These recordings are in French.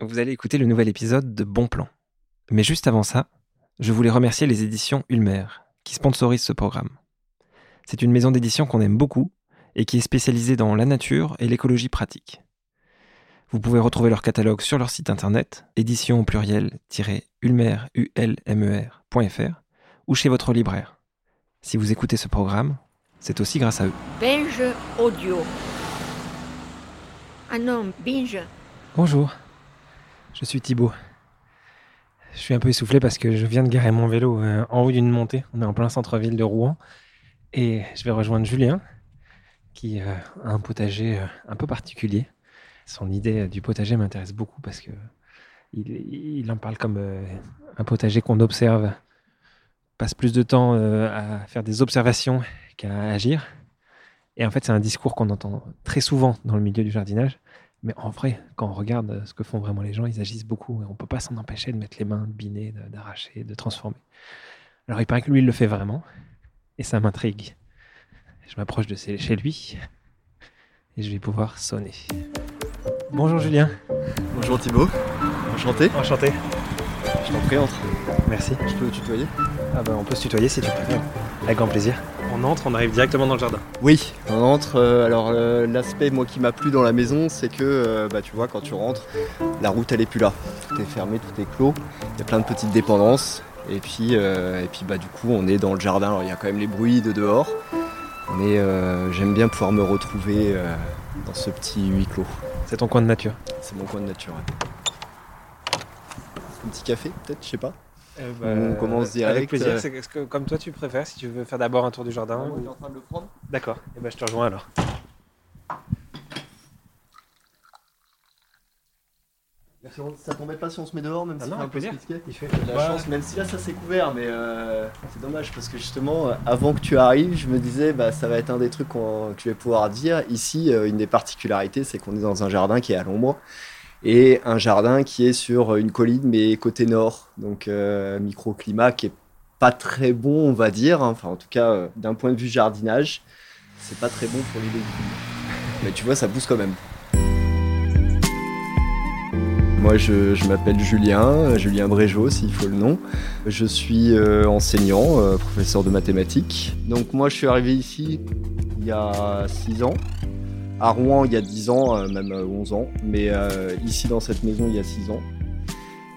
Vous allez écouter le nouvel épisode de Bon Plan. Mais juste avant ça, je voulais remercier les éditions Ulmer, qui sponsorisent ce programme. C'est une maison d'édition qu'on aime beaucoup et qui est spécialisée dans la nature et l'écologie pratique. Vous pouvez retrouver leur catalogue sur leur site internet, édition au pluriel-ulmer.fr ou chez votre libraire. Si vous écoutez ce programme, c'est aussi grâce à eux. Binge audio. Ah non, binge. Bonjour, je suis Thibaut. Je suis un peu essoufflé parce que je viens de garer mon vélo euh, en haut d'une montée. On est en plein centre-ville de Rouen. Et je vais rejoindre Julien, qui euh, a un potager euh, un peu particulier. Son idée du potager m'intéresse beaucoup parce que il, il en parle comme un potager qu'on observe, passe plus de temps à faire des observations qu'à agir. Et en fait, c'est un discours qu'on entend très souvent dans le milieu du jardinage. Mais en vrai, quand on regarde ce que font vraiment les gens, ils agissent beaucoup et on ne peut pas s'en empêcher de mettre les mains, de biner, de- d'arracher, de transformer. Alors il paraît que lui, il le fait vraiment et ça m'intrigue. Je m'approche de chez chez lui et je vais pouvoir sonner. Bonjour Julien. Bonjour Thibaut, enchanté. Enchanté. Je t'en prie, entre. Merci. Je peux tutoyer? Ah bah on peut se tutoyer si tu préfères. Avec grand plaisir. On entre, on arrive directement dans le jardin. Oui, on entre. euh, alors euh, l'aspect moi qui m'a plu dans la maison, c'est que euh, bah, tu vois quand tu rentres, la route elle est plus là. Tout est fermé, tout est clos. Il y a plein de petites dépendances. Et puis, euh, et puis bah, du coup on est dans le jardin. Alors il y a quand même les bruits de dehors. Mais euh, j'aime bien pouvoir me retrouver euh, dans ce petit huis clos. C'est ton coin de nature. C'est mon coin de nature. ouais. Un petit café peut-être, je sais pas. Euh, On commence direct, Avec plaisir. euh. Que, comme toi tu préfères, si tu veux faire d'abord un tour du jardin. ou- en train de le prendre D'accord. Et ben je te rejoins alors. Ça t'embête pas si on se met dehors, même Ah si non, un avec peu plaisir. risqué Il fait J'ai de la chance, même si là ça s'est couvert, mais euh, c'est dommage parce que justement, euh, avant que tu arrives, je me disais, bah, ça va être un des trucs qu'on- que je vais pouvoir dire. Ici, euh, une des particularités, c'est qu'on est dans un jardin qui est à l'ombre et un jardin qui est sur une colline, mais côté nord, donc euh, microclimat qui est pas très bon, on va dire. hein. Enfin, en tout cas, euh, d'un point de vue jardinage, c'est pas très bon pour les légumes. Mais tu vois, ça pousse quand même. Moi, je, je m'appelle Julien, euh, Julien Brégeot, s'il faut le nom. Je suis euh, enseignant, euh, professeur de mathématiques. Donc moi, je suis arrivé ici il y a 6 ans. À Rouen, il y a 10 ans, euh, même euh, 11 ans. Mais euh, ici, dans cette maison, il y a 6 ans.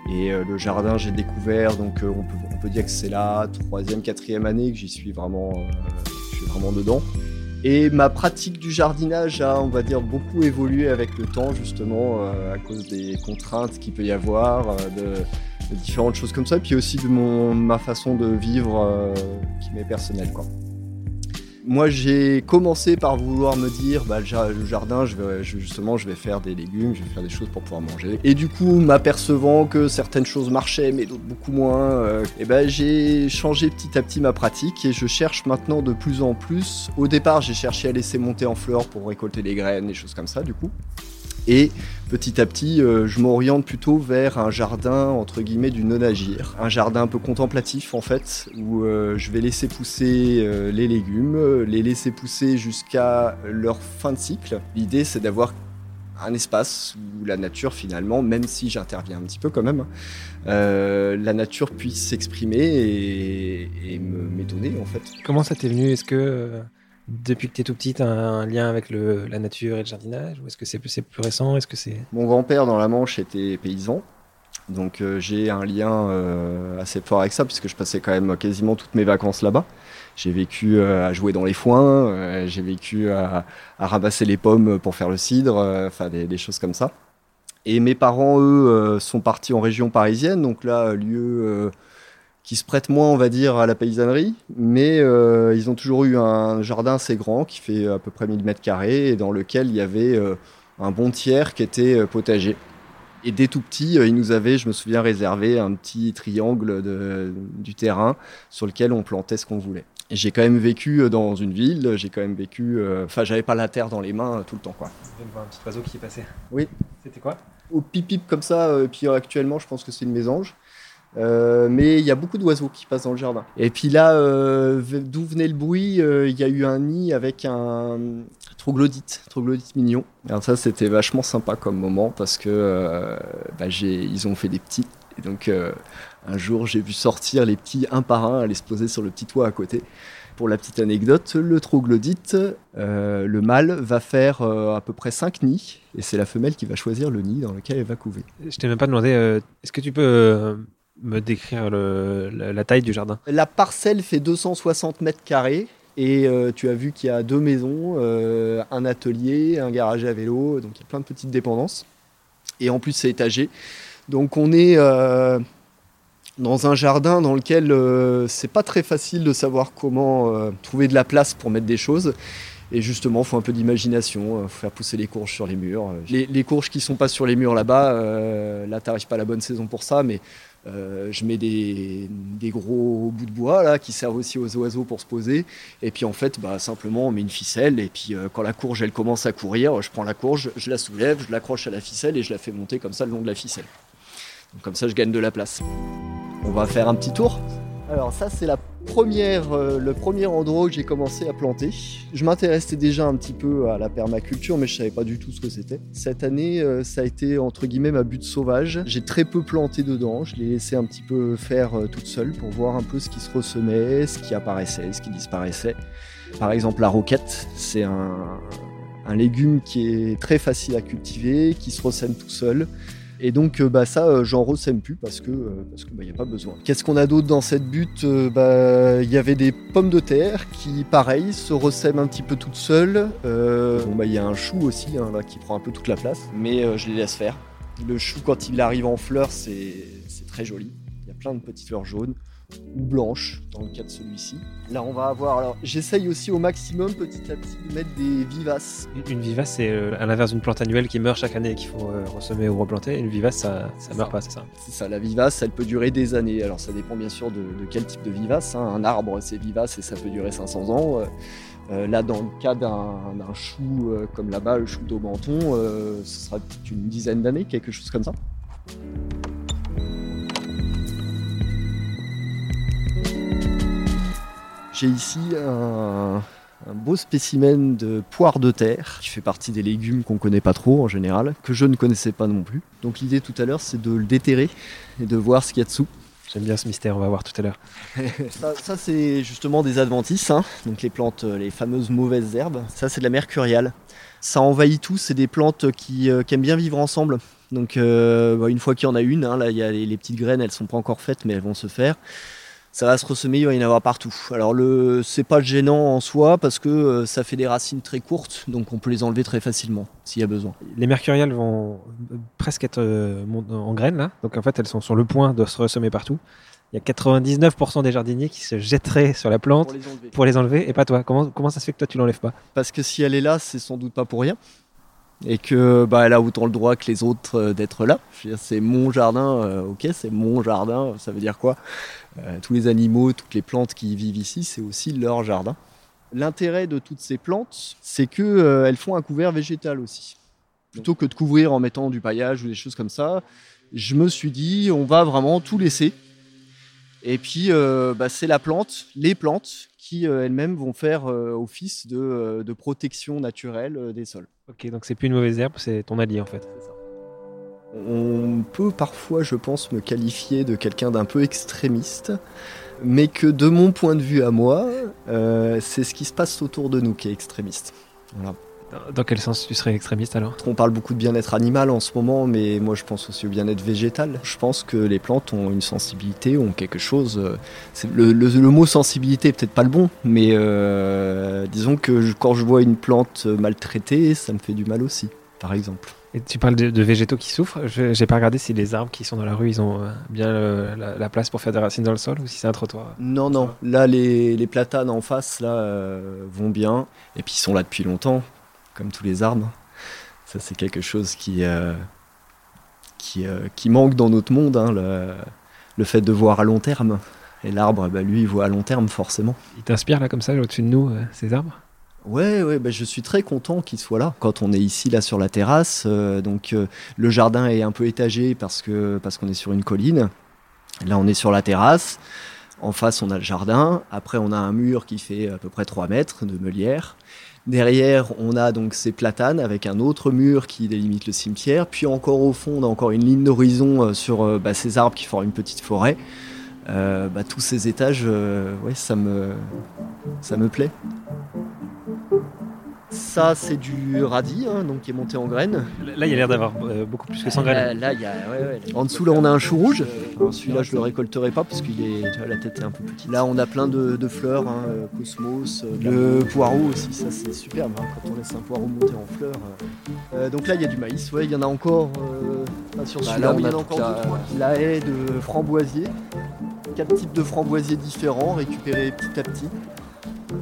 Et euh, le jardin, j'ai découvert, donc euh, on, peut, dire que c'est la troisième, quatrième année que j'y suis vraiment, euh, je suis vraiment dedans. Et ma pratique du jardinage a, on va dire, beaucoup évolué avec le temps, justement, euh, à cause des contraintes qu'il peut y avoir, euh, de, différentes choses comme ça, puis aussi de mon, ma façon de vivre euh, qui m'est personnelle. Quoi. Moi, j'ai commencé par vouloir me dire, bah, le ja- le jardin, je vais, justement, je vais faire des légumes, je vais faire des choses pour pouvoir manger. Et du coup, m'apercevant que certaines choses marchaient, mais d'autres beaucoup moins, euh, et ben, j'ai changé petit à petit ma pratique et je cherche maintenant de plus en plus. Au départ, j'ai cherché à laisser monter en fleurs pour récolter les graines, des choses comme ça, du coup. Et petit à petit, euh, je m'oriente plutôt vers un jardin entre guillemets du non-agir. Un jardin un peu contemplatif en fait, où euh, je vais laisser pousser euh, les légumes, les laisser pousser jusqu'à leur fin de cycle. L'idée c'est d'avoir un espace où la nature finalement, même si j'interviens un petit peu quand même, euh, la nature puisse s'exprimer et, et m'étonner en fait. Comment ça t'est venu? Est-ce que depuis que t'es tout petit, un lien avec le, la nature et le jardinage Ou est-ce que c'est plus, récent Est-ce que c'est... Mon grand-père dans la Manche était paysan, donc euh, j'ai un lien euh, assez fort avec ça puisque je passais quand même quasiment toutes mes vacances là-bas. J'ai vécu euh, à jouer dans les foins, j'ai vécu à, à ramasser les pommes pour faire le cidre, enfin des, des choses comme ça. Et mes parents, eux, sont partis en région parisienne, donc là, lieu qui se prête moins, on va dire, à la paysannerie, mais euh, ils ont toujours eu un jardin assez grand qui fait à peu près 1000 mètres carrés et dans lequel il y avait euh, un bon tiers qui était euh, potager. Et dès tout petit, euh, ils nous avaient, je me souviens, réservé un petit triangle de- du terrain sur lequel on plantait ce qu'on voulait. J'ai quand même vécu euh, dans une ville, j'ai quand même vécu. euh, Enfin, j'avais pas la terre dans les mains euh, tout le temps, quoi. Je viens de voir un petit oiseau qui passait. Oui. C'était quoi? Au pip-pip comme ça, euh, et puis euh, actuellement, je pense que c'est une mésange. Euh, mais il y a beaucoup d'oiseaux qui passent dans le jardin. Et puis là, euh, d'où venait le bruit euh, Il y a eu un nid avec un troglodyte, troglodyte mignon. Alors ça, c'était vachement sympa comme moment parce que bah, ils ont fait des petits. Et donc un jour, j'ai vu sortir les petits un par un, aller se poser sur le petit toit à côté. Pour la petite anecdote, le troglodyte, le mâle va faire à peu près 5 nids et c'est la femelle qui va choisir le nid dans lequel elle va couver. Je t'ai même pas demandé, est-ce que tu peux me décrire la, taille du jardin La parcelle fait 260 mètres carrés et euh, tu as vu qu'il y a deux maisons, euh, un atelier, un garage à vélo, donc il y a plein de petites dépendances. Et en plus c'est étagé. Donc on est euh, dans un jardin dans lequel c'est pas très facile de savoir comment trouver de la place pour mettre des choses. Et justement, il faut un peu d'imagination, euh, faut faire pousser les courges sur les murs. Les, courges qui sont pas sur les murs là-bas, euh, là t'arrives pas à la bonne saison pour ça, mais euh, je mets des, des gros bouts de bois là qui servent aussi aux oiseaux pour se poser. Et puis en fait, bah, simplement on met une ficelle. Et puis euh, quand la courge elle commence à courir, je prends la courge, je la soulève, je l'accroche à la ficelle et je la fais monter comme ça le long de la ficelle. Donc comme ça je gagne de la place. On va faire un petit tour. Alors ça c'est la première, euh, le premier endroit où j'ai commencé à planter. Je m'intéressais déjà un petit peu à la permaculture, mais je savais pas du tout ce que c'était. Cette année, euh, ça a été entre guillemets ma butte sauvage. J'ai très peu planté dedans. Je l'ai laissé un petit peu faire euh, toute seule pour voir un peu ce qui se ressemait, ce qui apparaissait, ce qui disparaissait. Par exemple, la roquette, c'est un, un légume qui est très facile à cultiver, qui se ressème tout seul. Et donc euh, bah, ça, euh, j'en ressème plus parce que euh, parce que bah, y a pas besoin. Qu'est-ce qu'on a d'autre dans cette butte Euh, Bah il y avait des pommes de terre qui, pareil, se ressèment un petit peu toutes seules. Euh, bon bah il y a un chou aussi hein, là qui prend un peu toute la place, mais euh, je les laisse faire. Le chou quand il arrive en fleurs, c'est très joli. Il y a plein de petites fleurs jaunes ou blanches dans le cas de celui-ci. Là on va avoir alors j'essaye aussi au maximum petit à petit de mettre des vivaces Une- vivace, c'est euh, à l'inverse d'une plante annuelle qui meurt chaque année et qu'il faut euh, ressemer ou replanter. Une vivace, ça, ça meurt pas, c'est ça C'est ça, la vivace, elle peut durer des années. Alors ça dépend bien sûr de, de quel type de vivace. hein. Un arbre, c'est vivace et ça peut durer 500 ans. Euh, là, dans le cas d'un d'un chou euh, comme là-bas, le chou d'Aubenton, euh, ce sera peut-être une dizaine d'années, quelque chose comme ça. J'ai ici un, un beau spécimen de poire de terre qui fait partie des légumes qu'on connaît pas trop en général, que je ne connaissais pas non plus. Donc l'idée tout à l'heure, c'est de le déterrer et de voir ce qu'il y a dessous. J'aime bien ce mystère, on va voir tout à l'heure. Ça, ça, c'est justement des adventices, hein. donc les plantes, euh, les fameuses mauvaises herbes. Ça c'est de la mercuriale. Ça envahit tout, c'est des plantes qui, euh, qui aiment bien vivre ensemble. Donc euh, bah, une fois qu'il y en a une, hein, là il y a les, les petites graines, elles sont pas encore faites mais elles vont se faire. Ça va se ressemer, il va y en avoir partout. Alors le, c'est pas gênant en soi parce que euh, ça fait des racines très courtes, donc on peut les enlever très facilement s'il y a besoin. Les mercuriales vont euh, presque être euh, en graines, là. Donc en fait, elles sont sur le point de se ressemer partout. Il y a 99% des jardiniers qui se jetteraient sur la plante Pour les enlever. pour les enlever, et pas toi. Comment, comment ça se fait que toi, tu l'enlèves pas? Parce que si elle est là, c'est sans doute pas pour rien. Et que bah, elle a autant le droit que les autres euh, d'être là. C'est mon jardin, euh, ok, c'est mon jardin, ça veut dire quoi? Euh, Tous les animaux, toutes les plantes qui vivent ici, c'est aussi leur jardin. L'intérêt de toutes ces plantes, c'est qu'elles font un couvert végétal aussi. Plutôt que de couvrir en mettant du paillage ou des choses comme ça, je me suis dit, on va vraiment tout laisser. Et puis, bah, c'est la plante, les plantes, qui euh, elles-mêmes vont faire euh, office de, euh, de protection naturelle des sols. Ok, donc c'est plus une mauvaise herbe, c'est ton allié en fait. On peut parfois, je pense, me qualifier de quelqu'un d'un peu extrémiste, mais que de mon point de vue à moi, euh, c'est ce qui se passe autour de nous qui est extrémiste. Voilà. Dans- quel sens tu serais extrémiste alors? On parle beaucoup de bien-être animal en ce moment, mais moi je pense aussi au bien-être végétal. Je pense que les plantes ont une sensibilité, ont quelque chose. euh, Le, le- le mot sensibilité est peut-être pas le bon, mais euh, disons que je- quand je vois une plante maltraitée, ça me fait du mal aussi, par exemple. Et tu parles de, de végétaux qui souffrent. Je- J'ai pas regardé si les arbres qui sont dans la rue, ils ont euh, bien la, la place pour faire des racines dans le sol ou si c'est un trottoir. Non, non, là les, les platanes en face là euh, vont bien, et puis ils sont là depuis longtemps, comme tous les arbres. Ça c'est quelque chose qui, euh, qui, euh, qui manque dans notre monde, hein, le, le fait de voir à long terme. Et l'arbre, bah, lui, il voit à long terme forcément. Ils t'inspirent là comme ça au-dessus de nous, euh, ces arbres? Ouais, ouais, bah, je suis très content qu'il soit là. Quand on est ici, là, sur la terrasse, donc le jardin est un peu étagé parce que parce qu'on est sur une colline. Là, on est sur la terrasse. En face, on a le jardin. Après, on a un mur qui fait à peu près 3 mètres de meulière. Derrière, on a donc ces platanes avec un autre mur qui délimite le cimetière. Puis encore au fond, on a encore une ligne d'horizon euh, sur euh, bah, ces arbres qui forment une petite forêt. Euh, bah, tous ces étages, ça me, ça me plaît. Ça, c'est du radis, hein, donc qui est monté en graines. Là, il y a l'air d'avoir euh, beaucoup plus que 100 Là, graines. là, il y a, ouais, ouais. En dessous, là, on a un chou rouge. Alors, Celui-là, je le récolterai pas parce qu'il est, tu vois, la tête est un peu petite. Là, on a plein de, de fleurs, hein, euh, cosmos, euh, le poireau aussi, ça c'est superbe hein, quand on laisse un poireau monter en fleurs. euh. Euh, donc là, il y a du maïs, ouais, il y en a encore. euh, pas sur Bah, celui-là, là, mais il y on en a a encore deux, la- trois. La haie de framboisier, quatre types de framboisiers différents récupérés petit à petit.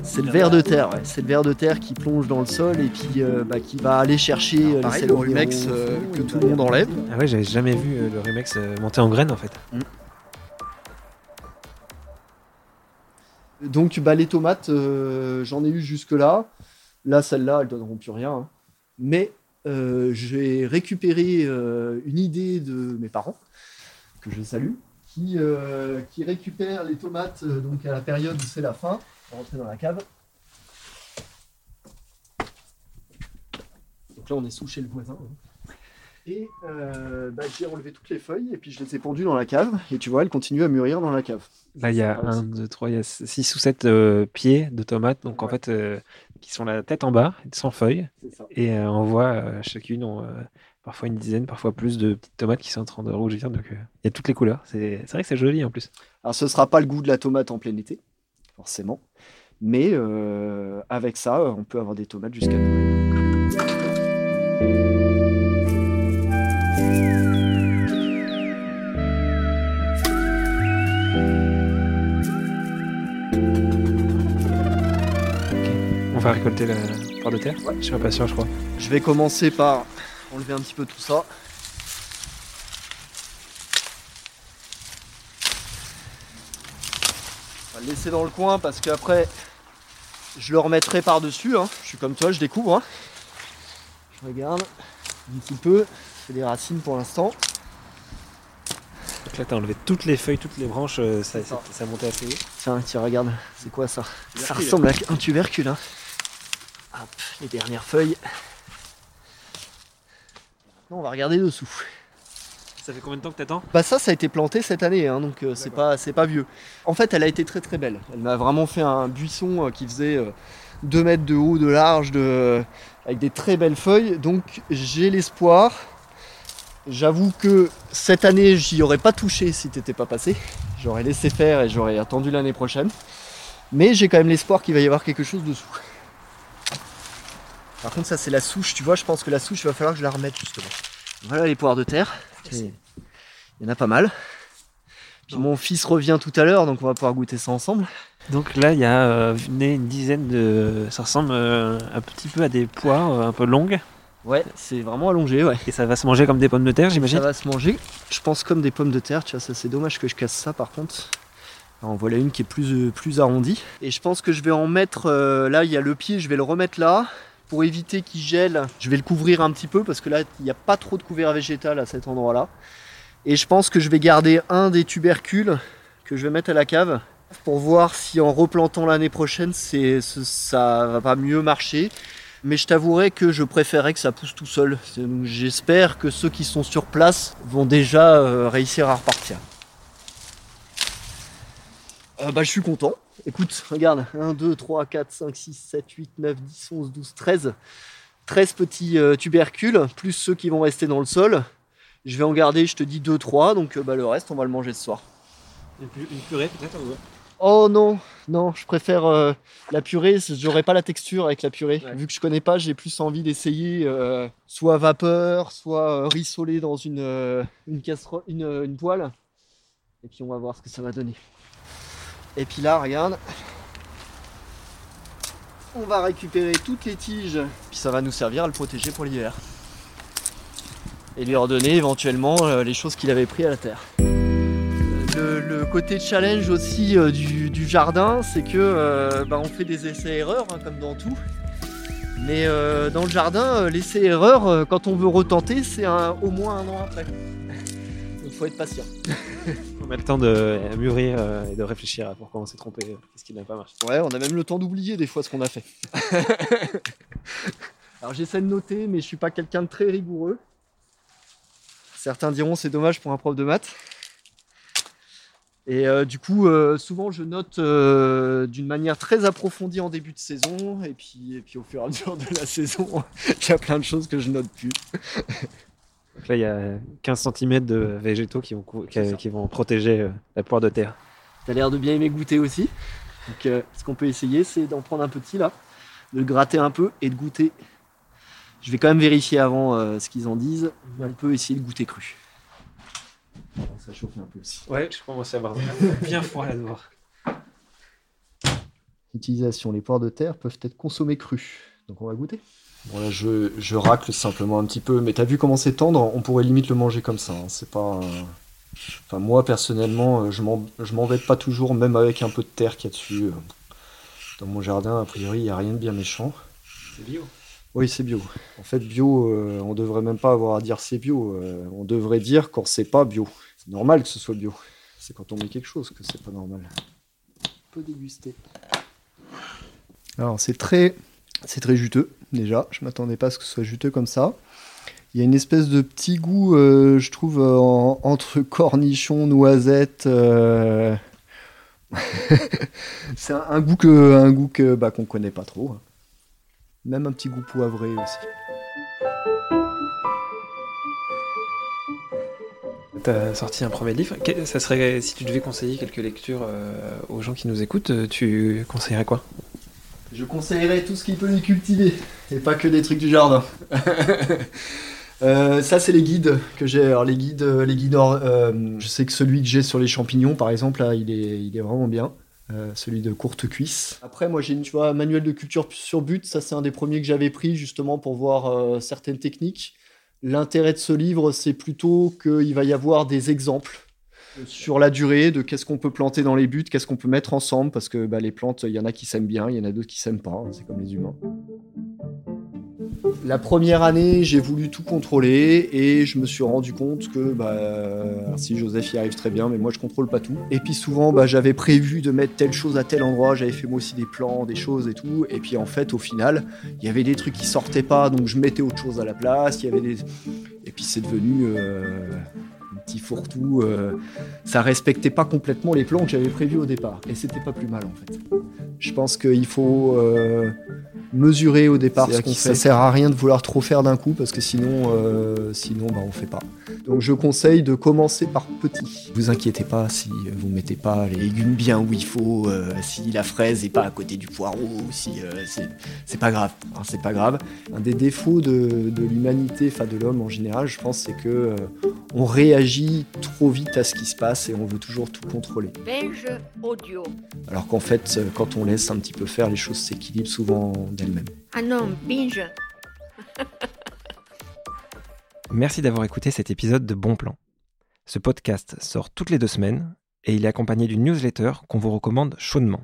C'est le ver de terre, ouais. c'est le ver de terre qui plonge dans le sol et puis euh, bah, qui va aller chercher euh, pareil, les le rumex, euh, que tout le monde enlève. Ah ouais, j'avais jamais vu euh, le Rumex monter en graines en fait. Donc bah, les tomates, euh, j'en ai eu jusque-là. Là, celles-là, elles donneront plus rien. hein. Mais euh, j'ai récupéré euh, une idée de mes parents, que je salue, qui, euh, qui récupèrent les tomates donc à la période où c'est la fin. Rentrer dans la cave. Donc là, on est sous chez le voisin. hein. Et euh, bah, j'ai enlevé toutes les feuilles et puis je les ai pendues dans la cave. Et tu vois, elles continuent à mûrir dans la cave. Là, il y a Ah, 1, c'est- 2, 3, il y a 6 ou 7 pieds de tomates, donc en fait, euh, qui sont la tête en bas, sans feuilles. Et euh, on voit euh, chacune ont euh, parfois une dizaine, parfois plus de petites tomates qui sont en train de rougir. Donc euh, il y a toutes les couleurs. C'est c'est vrai que c'est joli en plus. Alors ce sera pas le goût de la tomate en plein été, forcément. Mais euh, avec ça, on peut avoir des tomates jusqu'à Noël. On va récolter la part de terre. Je suis pas sûr, je crois. Je vais commencer par enlever un petit peu tout ça. On va le laisser dans le coin parce qu'après, je le remettrai par-dessus. hein. Je suis comme toi, je découvre. hein. Je regarde un petit peu. Fais des racines pour l'instant. Donc là, t'as enlevé toutes les feuilles, toutes les branches. euh, ça, C'est ça. monté assez haut. Tiens, tiens, regarde, c'est quoi ça? Ça ressemble à un tubercule. Hein. Hop, les dernières feuilles. Maintenant, on va regarder dessous. Ça fait combien de temps que t'attends Bah ça, ça a été planté cette année, hein, donc euh, c'est pas, c'est pas vieux. En fait, elle a été très très belle. Elle m'a vraiment fait un buisson euh, qui faisait 2 mètres de haut, de large, de... avec des très belles feuilles. Donc j'ai l'espoir. J'avoue que cette année, j'y aurais pas touché si t'étais pas passé. J'aurais laissé faire et j'aurais attendu l'année prochaine. Mais j'ai quand même l'espoir qu'il va y avoir quelque chose dessous. Par contre, ça c'est la souche, tu vois. Je pense que la souche, il va falloir que je la remette justement. Voilà les poires de terre. Il y en a pas mal. Puis mon fils revient tout à l'heure, donc on va pouvoir goûter ça ensemble. Donc là, il y a euh, une dizaine de. Ça ressemble euh, un petit peu à des poires euh, un peu longues. Ouais, c'est vraiment allongé, ouais. Et ça va se manger comme des pommes de terre, Ça j'imagine. va se manger, je pense comme des pommes de terre, tu vois, ça c'est dommage que je casse ça par contre. Alors, en voilà une qui est plus, euh, plus arrondie. Et je pense que je vais en mettre, euh, là il y a le pied, je vais le remettre là. Pour éviter qu'il gèle, je vais le couvrir un petit peu parce que là il n'y a pas trop de couvert végétal à cet endroit-là. Et je pense que je vais garder un des tubercules que je vais mettre à la cave pour voir si en replantant l'année prochaine ça va pas mieux marcher. Mais je t'avouerai que je préférais que ça pousse tout seul. J'espère que ceux qui sont sur place vont déjà euh, réussir à repartir. Euh, bah, je suis content. Écoute, regarde, 1, 2, 3, 4, 5, 6, 7, 8, 9, 10, 11, 12, 13. 13 petits euh, tubercules, plus ceux qui vont rester dans le sol. Je vais en garder, je te dis 2, 3, donc euh, bah, le reste, on va le manger ce soir. Une pu- une purée peut-être ou- Oh non, non, je préfère euh, la purée, j'aurais pas la texture avec la purée. Ouais. Vu que je connais pas, j'ai plus envie d'essayer soit vapeur, soit rissoler dans une, une casserole, une, une poêle. Et puis on va voir ce que ça va donner. Et puis là, regarde. On va récupérer toutes les tiges, puis ça va nous servir à le protéger pour l'hiver. Et lui redonner éventuellement euh, les choses qu'il avait pris à la terre. Le, le côté challenge aussi euh, du, jardin, c'est que euh, bah, on fait des essais-erreurs, hein, comme dans tout. Mais euh, dans le jardin, euh, l'essai-erreur, euh, quand on veut retenter, c'est au moins un an après. Donc faut être patient. On a le temps de mûrir euh, et de réfléchir à pourquoi on s'est trompé, qu'est-ce qui n'a pas marché. Ouais, on a même le temps d'oublier des fois ce qu'on a fait. Alors j'essaie de noter, mais je suis pas quelqu'un de très rigoureux. Certains diront c'est dommage pour un prof de maths. Et euh, du coup, euh, souvent je note euh, d'une manière très approfondie en début de saison, et puis, et puis au fur et à mesure de la saison, il y a plein de choses que je note plus. Donc là, il y a 15 cm de végétaux qui vont, qui, qui protéger euh, la poire de terre. T'as l'air de bien aimer goûter aussi. Donc euh, ce qu'on peut essayer, c'est d'en prendre un petit là, de le gratter un peu et de goûter. Je vais quand même vérifier avant euh, ce qu'ils en disent. On peut essayer de goûter cru. Ça chauffe un peu aussi. Ouais, je commence à avoir bien froid là dehors. Utilisation, les poires de terre peuvent être consommées crues. Donc on va goûter. Bon là je, je racle simplement un petit peu, mais t'as vu comment c'est tendre? On pourrait limite le manger comme ça. hein. C'est pas. Enfin moi personnellement, euh, je m'en- je m'embête pas toujours, même avec un peu de terre qu'il y a dessus. euh. Dans mon jardin, a priori, il n'y a rien de bien méchant. C'est bio. Oui, c'est bio. En fait, bio, euh, on devrait même pas avoir à dire c'est bio. euh, on devrait dire quand c'est pas bio. C'est normal que ce soit bio. C'est quand on met quelque chose que c'est pas normal. On peut déguster. Alors, c'est très, c'est très juteux déjà. Je m'attendais pas à ce que ce soit juteux comme ça. Il y a une espèce de petit goût, euh, je trouve, euh, en- entre cornichons, noisettes. euh, c'est un, un goût que, un goût que, bah, qu'on connaît pas trop. hein. Même un petit goût poivré aussi. T'as sorti un premier livre. Ça serait, si tu devais conseiller quelques lectures aux gens qui nous écoutent, tu conseillerais quoi? Je conseillerais tout ce qui peut les cultiver, et pas que des trucs du jardin. Euh, ça, c'est les guides que j'ai. Alors, les guides, euh, les guides or- euh, je sais que celui que j'ai sur les champignons, par exemple, là, il est, il est vraiment bien. Euh, celui de courte cuisse. Après, moi, j'ai une, tu vois, manuel de culture sur but. Ça, c'est un des premiers que j'avais pris justement pour voir certaines techniques. L'intérêt de ce livre, c'est plutôt qu'il va y avoir des exemples sur la durée de qu'est-ce qu'on peut planter dans les buts, qu'est-ce qu'on peut mettre ensemble, parce que bah, les plantes, il y en a qui s'aiment bien, il y en a d'autres qui s'aiment pas, hein, c'est comme les humains. La première année, j'ai voulu tout contrôler et je me suis rendu compte que bah, si Joseph y arrive très bien, mais moi je contrôle pas tout. Et puis souvent, bah, j'avais prévu de mettre telle chose à tel endroit, j'avais fait moi aussi des plans, des choses et tout. Et puis en fait, au final, il y avait des trucs qui sortaient pas, donc je mettais autre chose à la place. Il y avait des et puis c'est devenu euh, petit fourre-tout. euh, ça respectait pas complètement les plans que j'avais prévus au départ. Et c'était pas plus mal en fait. Je pense qu'il faut euh, mesurer au départ ce qu'on fait. Ça sert à rien de vouloir trop faire d'un coup parce que sinon, euh, sinon bah, on fait pas. Donc je conseille de commencer par petit. Vous inquiétez pas si vous mettez pas les légumes bien où il faut, euh, si la fraise est pas à côté du poireau, si euh, c'est- pas grave. hein, c'est pas grave. Un des défauts de, de l'humanité, enfin de l'homme en général, je pense, c'est que euh, on réagit trop vite à ce qui se passe et on veut toujours tout contrôler. Binge audio. Alors qu'en fait, euh, quand on laisse un petit peu faire, les choses s'équilibrent souvent d'elles-mêmes. Ah non, binge. Merci d'avoir écouté cet épisode de Bon Plan. Ce podcast sort toutes les deux semaines et il est accompagné d'une newsletter qu'on vous recommande chaudement.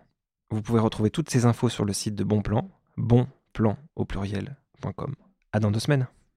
Vous pouvez retrouver toutes ces infos sur le site de Bon Plan, bonplan au pluriel.com. À dans deux semaines.